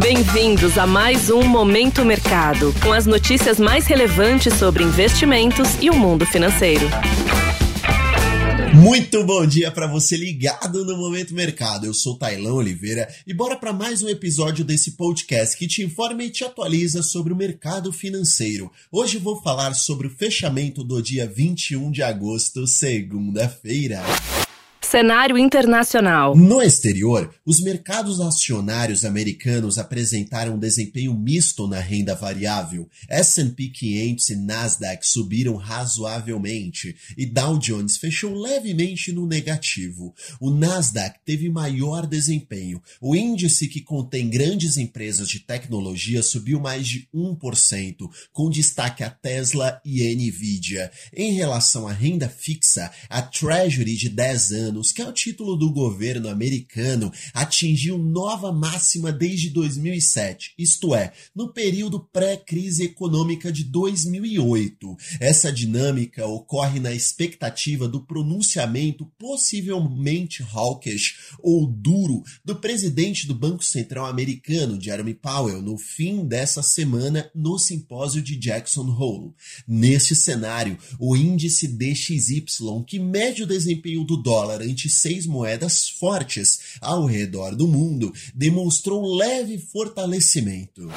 Bem-vindos a mais um Momento Mercado, com as notícias mais relevantes sobre investimentos e o mundo financeiro. Muito bom dia para você ligado no Momento Mercado. Eu sou Tailão Oliveira e bora para mais um episódio desse podcast que te informa e te atualiza sobre o mercado financeiro. Hoje vou falar sobre o fechamento do dia 21 de agosto, segunda-feira. Cenário internacional. No exterior, os mercados acionários americanos apresentaram um desempenho misto na renda variável. S&P 500 e Nasdaq subiram razoavelmente e Dow Jones fechou levemente no negativo. O Nasdaq teve maior desempenho. O índice que contém grandes empresas de tecnologia subiu mais de 1%, com destaque a Tesla e Nvidia. Em relação à renda fixa, a Treasury de 10 anos anos, que é o título do governo americano, atingiu nova máxima desde 2007, isto é, no período pré-crise econômica de 2008. Essa dinâmica ocorre na expectativa do pronunciamento possivelmente hawkish ou duro do presidente do Banco Central americano, Jeremy Powell, no fim dessa semana no simpósio de Jackson Hole. Neste cenário, o índice DXY, que mede o desempenho do dólar ante seis moedas fortes ao redor do mundo, demonstrou leve fortalecimento.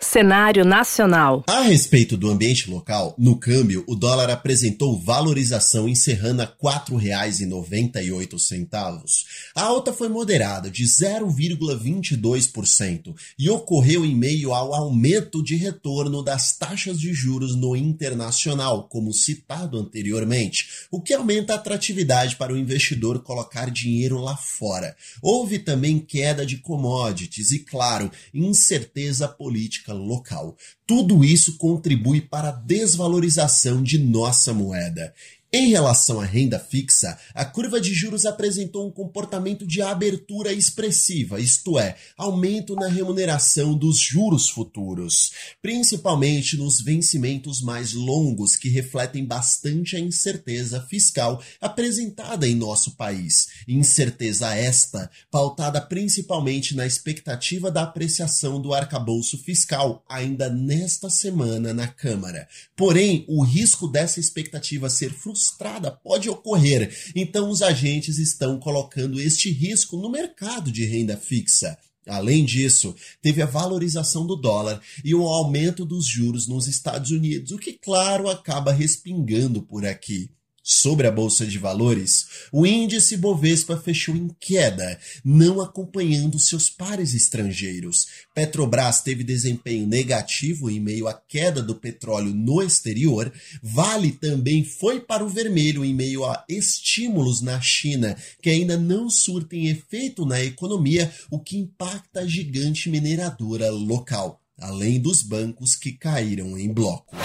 Cenário nacional. A respeito do ambiente local, no câmbio, o dólar apresentou valorização encerrando a R$ 4,98. A alta foi moderada de 0,22% e ocorreu em meio ao aumento de retorno das taxas de juros no internacional, como citado anteriormente, o que aumenta a atratividade para o investidor colocar dinheiro lá fora. Houve também queda de commodities e, claro, incerteza política local. Tudo isso contribui para a desvalorização de nossa moeda. Em relação à renda fixa, a curva de juros apresentou um comportamento de abertura expressiva, isto é, aumento na remuneração dos juros futuros, principalmente nos vencimentos mais longos que refletem bastante a incerteza fiscal apresentada em nosso país. Incerteza esta pautada principalmente na expectativa da apreciação do arcabouço fiscal ainda nesta semana na Câmara. Porém, o risco dessa expectativa ser frustrada frustrada pode ocorrer. Então, os agentes estão colocando este risco no mercado de renda fixa. Além disso, teve a valorização do dólar e o aumento dos juros nos Estados Unidos, o que, claro, acaba respingando por aqui. Sobre a bolsa de valores, o índice Bovespa fechou em queda, não acompanhando seus pares estrangeiros. Petrobras teve desempenho negativo em meio à queda do petróleo no exterior. Vale também foi para o vermelho em meio a estímulos na China que ainda não surtem efeito na economia, o que impacta a gigante mineradora local, além dos bancos que caíram em bloco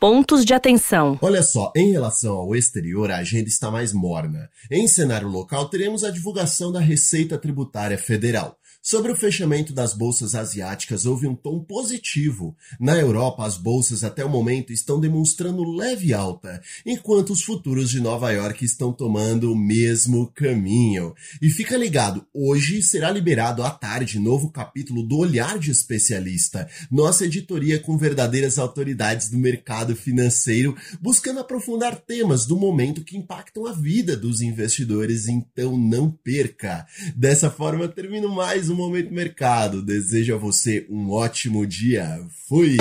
pontos de atenção. Olha só, em relação ao exterior, a agenda está mais morna. Em cenário local, teremos a divulgação da Receita Tributária Federal. Sobre o fechamento das bolsas asiáticas, houve um tom positivo. Na Europa, as bolsas até o momento estão demonstrando leve alta, enquanto os futuros de Nova York estão tomando o mesmo caminho. E fica ligado, hoje será liberado à tarde novo capítulo do Olhar de Especialista, nossa editoria com verdadeiras autoridades do mercado financeiro, buscando aprofundar temas do momento que impactam a vida dos investidores, então não perca. Dessa forma, termino um Momento Mercado. Desejo a você um ótimo dia. Fui!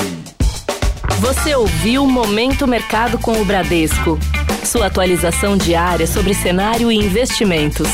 Você ouviu Momento Mercado com o Bradesco. Sua atualização diária sobre cenário e investimentos.